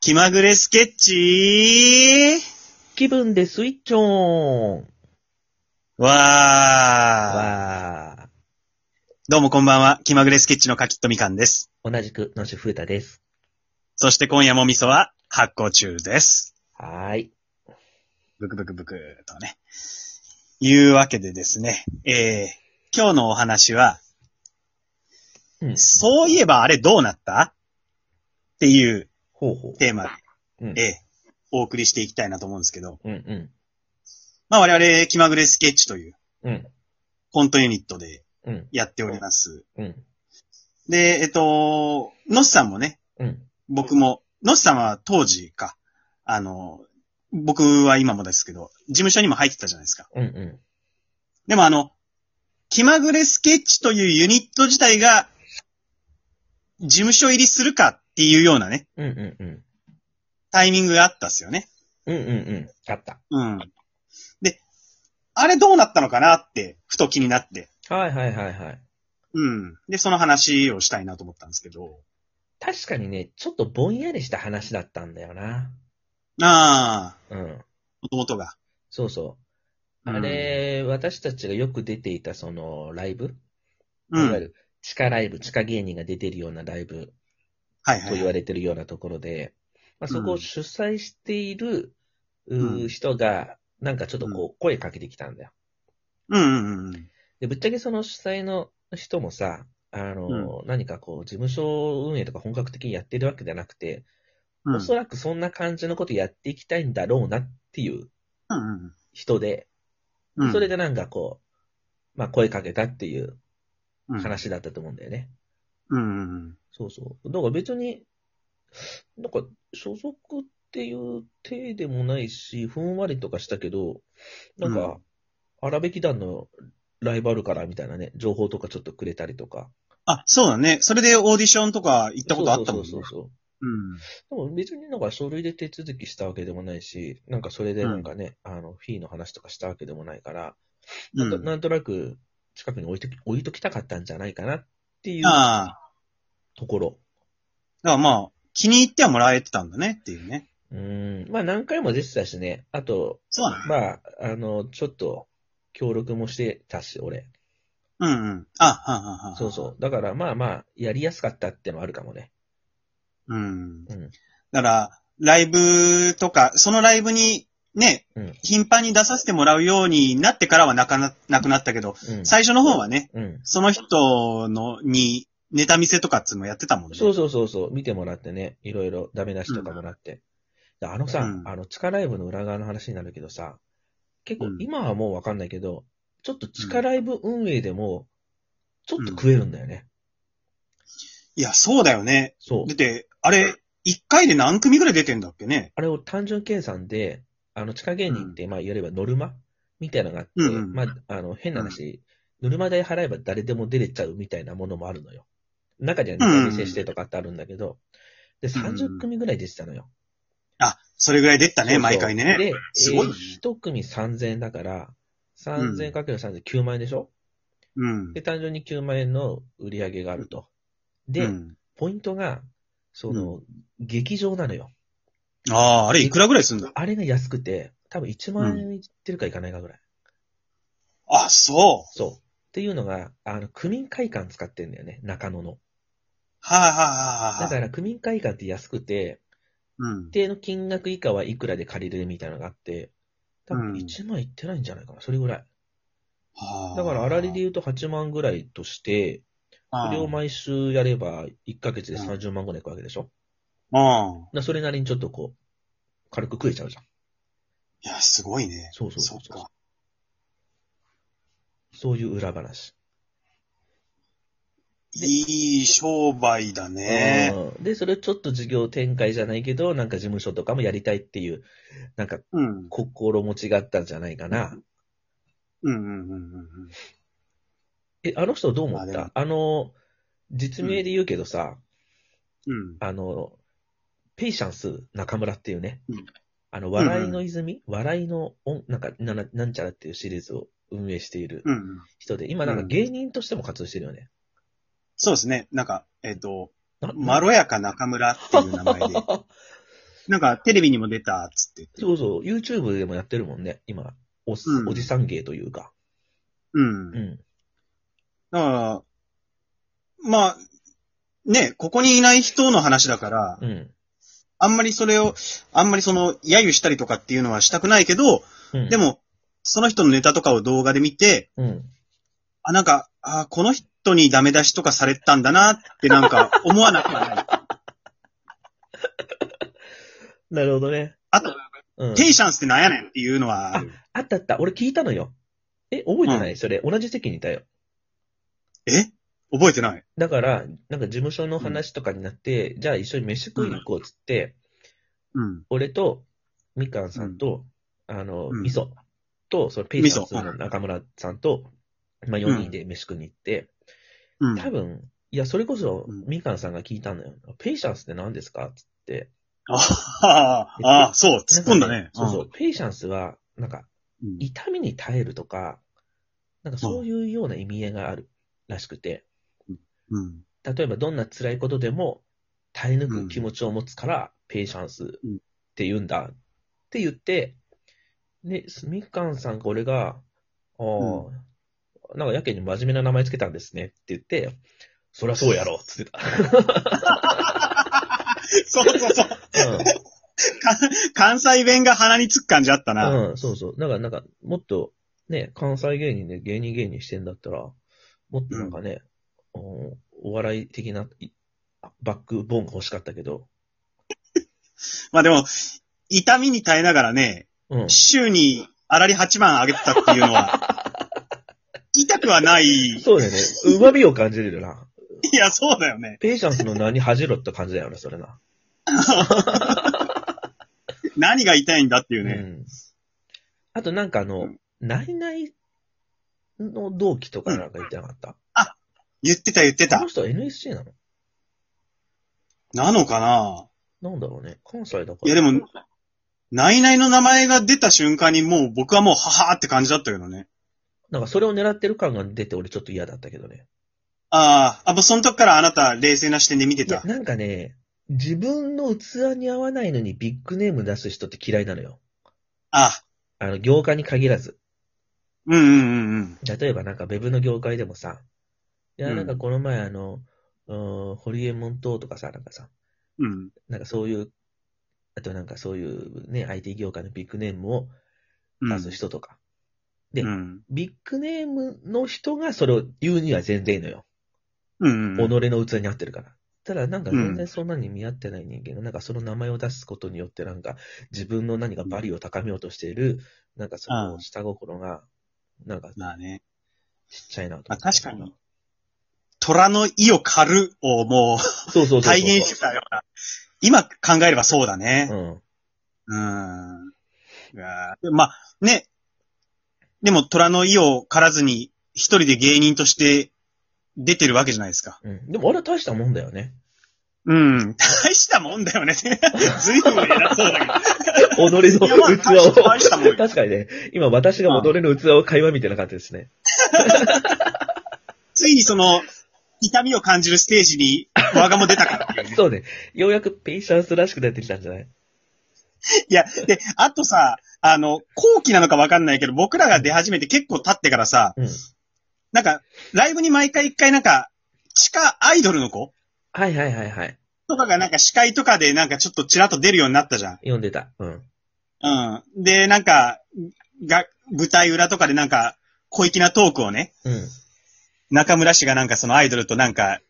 気まぐれスケッチ気分でスイッチオンわー。わー。どうもこんばんは。気まぐれスケッチのかきっとみかんです。同じく、のしふうたです。そして今夜も味噌は発酵中です。はーい。ブクブクブクとね。いうわけでですね。えー、今日のお話は、うん。そういえばあれどうなった？っていうほうほテーマで、。えーお送りしていきたいなと思うんですけど、うんうん。まあ我々気まぐれスケッチといううん。コントユニットでうん。やっております。うん。で、えっと、のっさんもね、うん。僕も、のっさんは当時か、あの、僕は今もですけど、事務所にも入ってたじゃないですか。うんうん。でもあの、気まぐれスケッチというユニット自体が、事務所入りするかっていうようなね、うんうんうん。タイミングがあったっすよね。うんうんうん。あった。うん。で、あれどうなったのかなって、ふと気になって。はいはいはいはい。うん。で、その話をしたいなと思ったんですけど。確かにね、ちょっとぼんやりした話だったんだよな。ああ、うん。もともとが。そうそう。あれ、私たちがよく出ていたそのライブ、うん。いわゆる地下ライブ、地下芸人が出てるようなライブはいはい、と言われてるようなところで、まあ、そこを主催している、うん人が、なんかちょっとこう、声かけてきたんだよ。うんうんうん。で、ぶっちゃけその主催の人もさ、あの、何かこう、事務所運営とか本格的にやってるわけじゃなくて、うん。おそらくそんな感じのことやっていきたいんだろうなっていううん人で、うん。それでなんかこう、まあ声かけたっていううん、話だったと思うんだよね。うんうんうん。そうそう。だから別に、なんか、所属っていう体でもないし、ふんわりとかしたけど、なんうんか、荒引き団のライバルからみたいなね、情報とかちょっとくれたりとか。あ、そうだね。それでオーディションとか行ったことあったもんね。そうそうそううん。そう。でも別になんか書類で手続きしたわけでもないし、なんかそれでなんかね、あの、フィーの話とかしたわけでもないから、なんとうんなんとなく近くに置いとき、置いときたかったんじゃないかなっていうああ。ところ。だからまあ、気に入ってはもらえてたんだねっていうね。うーん。まあ何回も出てたしね。あと、そうだね。まあ、あの、ちょっと、協力もしてたし、俺。うんうん。あ、はんはんはん。そうそう。だから、まあまあ、やりやすかったってのはあるかもね。うん。うん。だから、ライブとか、そのライブにね、うん。頻繁に出させてもらうようになってからはなかな、なくなったけど、うん。最初の方はね、うん。その人の、に、ネタ見せとかっつうのやってたもんね。そうそうそうそう。見てもらってね。いろいろダメ出しとかもらって。であのさ、うんあの、地下ライブの裏側の話になるけどさ、結構うん、今はもうわかんないけど、ちょっと地下ライブ運営でも、ちょっと食えるんだよね。いや、そうだよね。そうだっ。て、あれ、一回で何組ぐらい出てんだっけね？あれを単純計算で、あの、地下芸人って、まあ、言えればノルマ？みたいなのがあって、うんうんまあ、あの、変な話、ノルマ代払えば誰でも出れちゃうみたいなものもあるのよ。中にはネタ見せしてとかってあるんだけど、で、うんうん30組ぐらい出てたのよ。あ、それぐらい出たね、そうそう毎回ね。で、すごいねえー1組3000円だから、3000円かける3000円9万円でしょ、うん。で、単純に9万円の売り上げがあると。で、うんポイントが、その、劇場なのよ。ああ、あれいくらぐらいすんだ？あれが安くて、多分1万円いってるかいかないかぐらい。あ、そそう。っていうのが、あの、区民会館使ってんだよね、中野の。う。はいはいはいはい。だから、区民会館って安くて、うん一。定の金額以下はいくらで借りれるみたいなのがあって、多分うん1万いってないんじゃないかな、それぐらい。はあだから、粗利で言うと8万ぐらいとして、それを毎週やれば、1ヶ月で30万ぐらいいくわけでしょ、うん。うん。だからそれなりにちょっとこう、軽く食えちゃうじゃん。いや、すごいね。そうそうそうそっか。そういう裏話。でいい商売だね。うんで、それをちょっと事業展開じゃないけど、なんか事務所とかもやりたいっていう、なんかうん。心持ちがあったんじゃないかな。うんうんうんうんうん。え、あの人どう思った？あの、実名で言うけどさ、うん。あの、ペイシャンス中村っていうね、うんあの、笑いの泉、笑いの音、なんかなな、なんちゃらっていうシリーズを運営しているうん。人で、今なんか芸人としても活動してるよね。そうですね。なんか、えっ、と、なまろやか中村っていう名前で。なんか、テレビにも出た、っつって言って。そうそう、YouTube でもやってるもんね、今。お,、うんおじさん芸というか。うん。だうん。から、まあ、ね、ここにいない人の話だから、うん。あんまりそれを、あんまりその、揶揄したりとかっていうのはしたくないけど、うん。で、も、その人のネタとかを動画で見て、うん。あ、なんか、あこの人にダメ出しとかされたんだなってなんか思わなくはない。なるほどね。あと、うん。ペイシャンスってなんやねんっていうのはある。あったあった。俺聞いたのよ。え、覚えてない、それ。同じ席にいたよ。え？覚えてない？だから、なんか事務所の話とかになって、じゃあ一緒に飯食いに行こうっつって、うん。俺と、みかんさんと、あの、うんみそと、そのペイシャンスみその中村さんと、まあ4人で飯食いに行って、うん。多分、いや、それこそうん、みかんさんが聞いたのよ。ペイシャンスって何ですか？つって。ああ、ああ、そう、突っ込んだね。そうそう。ペイシャンスは、なんか、うん。痛みに耐えるとか、なんかそういうような意味合いがあるらしくて、うん。例えばどんな辛いことでも耐え抜く気持ちを持つから、ペイシャンスって言うんだって言って、で、みかんさんが俺が、ああ、なんかやけに真面目な名前つけたんですねって言って、そりゃそうやろっつってた。そうそうそう。関西弁が鼻につく感じあったな。うん、うん、そうそう。だからなんか、もっと、ね、関西芸人で芸人芸人してんだったら、もっとなんかね、おお笑い的ないバックボーンが欲しかったけど、まあでも、痛みに耐えながらね、うん。週にあらり8万上げてたっていうのは、痛くはない。そうだよね。旨味を感じれるな。いや、そうだよね。ペイシャンスの名に恥じろって感じだよね、それな。何が痛いんだっていうね。うん。あとなんかあの、うんナイナイの同期とかなんか言ってなかった、言ってた言ってたこの。人 NSC なの？なのかな？なんだろうね。関西だから。いやでも、ナイナイの名前が出た瞬間にもう僕はもうははーって感じだったけどね。なんかそれを狙ってる感が出て俺ちょっと嫌だったけどね。ああ、あ、もうその時からあなた冷静な視点で見ていや、た。なんかね、自分の器に合わないのにビッグネーム出す人って嫌いなのよ。あ、あの、業界に限らず。うんうんうんうん。例えばなんかウェブの業界でもさ、いや、うんなんかこの前あの、うん、ホリエモン島とかさ、なんかさ、うん。なんかそういう、あとなんかそういうね、IT 業界のビッグネームをうん。出す人とか。でうん。ビッグネームの人がそれを言うには全然いいのよ。うん。己の器に合ってるから。ただなんか全然そんなに見合ってない人間が、なんかその名前を出すことによってなんか自分の何かバリを高めようとしている、なんかその下心が、なんかまあね。ちっちゃいなとまあ。確かに。虎の意を狩るをもそうそうそう体現してたような。今考えればそうだね。うん。うん。いやーまあ、ね。でも虎の意を狩らずに一人で芸人として出てるわけじゃないですか。うん。でもあれは大したもんだよね。うん。大したもんだよね。ずいぶん偉そうだけど。己のいやまあ器を。大したもんよ確かにね、今私が己の器を会話みたいな感じですね。ついにその、痛みを感じるステージに我がも出たからっていうね。そうね。ようやくペイシャンスらしくなってきたんじゃない？いや、で、あとさ、あの、後期なのかわかんないけど、僕らが出始めて結構経ってからさ、うん。なんか、ライブに毎回一回なんか、地下アイドルの子？はいはいはいはい。とかがなんか司会とかでなんかちょっとちらっと出るようになったじゃん。読んでた。うん。うん。で、なんか、が、舞台裏とかでなんか、小粋なトークをね、うん。中村氏がなんかそのアイドルとなんか、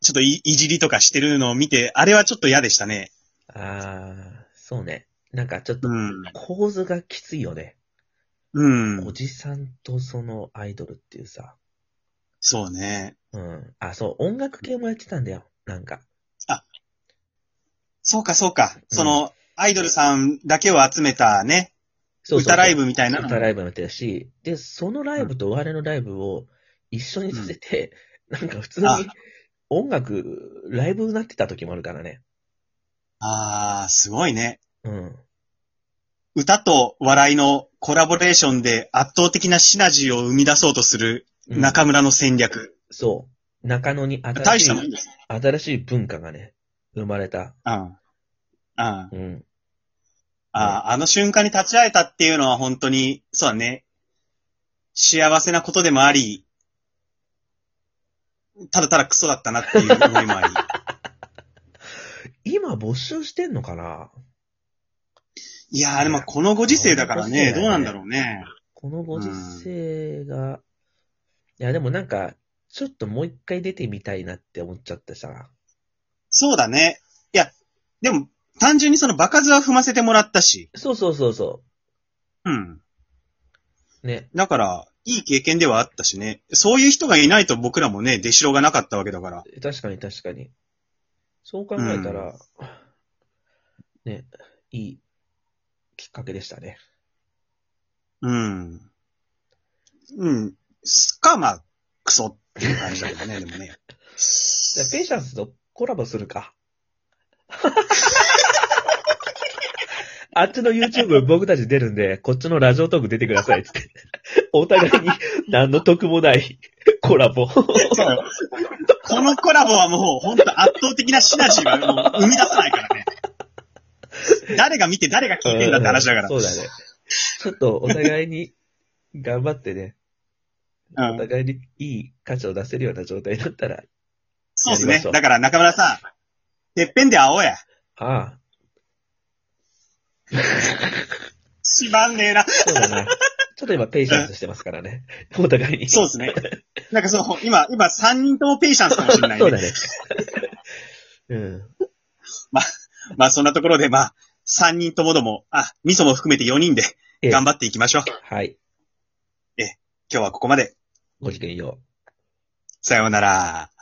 ちょっといいじりとかしてるのを見て、あれはちょっと嫌でしたね。あー、そうね。なんかちょっとうん。構図がきついよね。うんお。じさんとそのアイドルっていうさ。そうね。うん。あ、そう、音楽系もやってたんだよ。なんか。そうか、そうか。その、アイドルさんだけを集めたね、そうそう歌ライブみたいな歌ライブもやってたし、で、そのライブとお笑いのライブを一緒にさせて、なんか普通にあ音楽、ライブになってた時もあるからね。ああ、すごいね。うん。歌と笑いのコラボレーションで圧倒的なシナジーを生み出そうとするうん中村の戦略。そう。中野に新しい。新しい文化がね、生まれた。うん。あうん。あ、あの瞬間に立ち会えたっていうのは本当に、そうだね。幸せなことでもあり、ただただクソだったなっていう思いもあり。今募集してんのかな？いやーでもこのご時世だからね、どうなんだろうね。このご時世が、いや、でもなんか、ちょっともう一回出てみたいなって思っちゃってさ。そうだね。いや、でも、単純にその場数は踏ませてもらったし。そうそうそうそうん。う。ね。だから、いい経験ではあったしね。そういう人がいないと僕らもね、出代がなかったわけだから。確かに確かに。そう考えたら、ね、いいきっかけでしたね。うん。うん。すか、まあ、クソっていう感じだけどね、でもね。じゃあペイシャンスとコラボするか。あっちの YouTube 僕たち出るんで、こっちのラジオトーク出てくださいっつって。お互いに何の得もないコラボ。そうよ。このコラボはもう、本当圧倒的なシナジーはもう生み出さないからね。誰が見て誰が聞いてんだって話だから。そうだね。ちょっとお互いに頑張ってね、うんお互いにいい価値を出せるような状態だったら、そうですねだから中村さん、てっぺんで会おうや。ああ、しまんねえな。そうだな。ちょっと今ペイシャンスしてますからね。お互いに。そうですね。なんかそう、今、今3人ともペイシャンスかもしれないね。そうだね。うん。まあそんなところで、まあ、3人ともども、あ、味噌も含めて4人でええ頑張っていきましょう。はい。今日はここまで。ごきげんよう。さようなら。